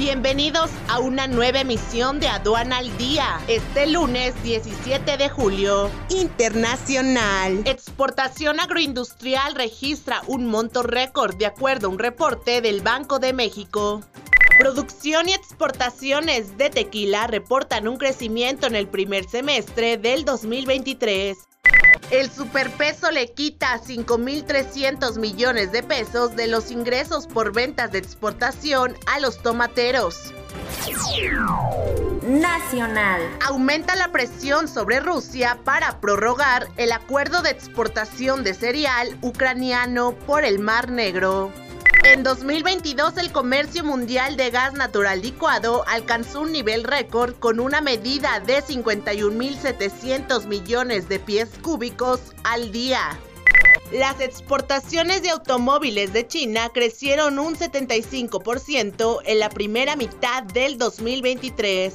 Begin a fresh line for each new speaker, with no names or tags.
Bienvenidos a una nueva emisión de Aduana al Día. Este lunes 17 de julio. Internacional. Exportación agroindustrial registra un monto récord de acuerdo a un reporte del Banco de México. Producción y exportaciones de tequila reportan un crecimiento en el primer semestre del 2023. El superpeso le quita 5.300 millones de pesos de los ingresos por ventas de exportación a los tomateros.
Nacional.
Aumenta la presión sobre Rusia para prorrogar el acuerdo de exportación de cereal ucraniano por el Mar Negro. En 2022 el comercio mundial de gas natural licuado alcanzó un nivel récord con una medida de 51.700 millones de pies cúbicos al día. Las exportaciones de automóviles de China crecieron un 75% en la primera mitad del 2023.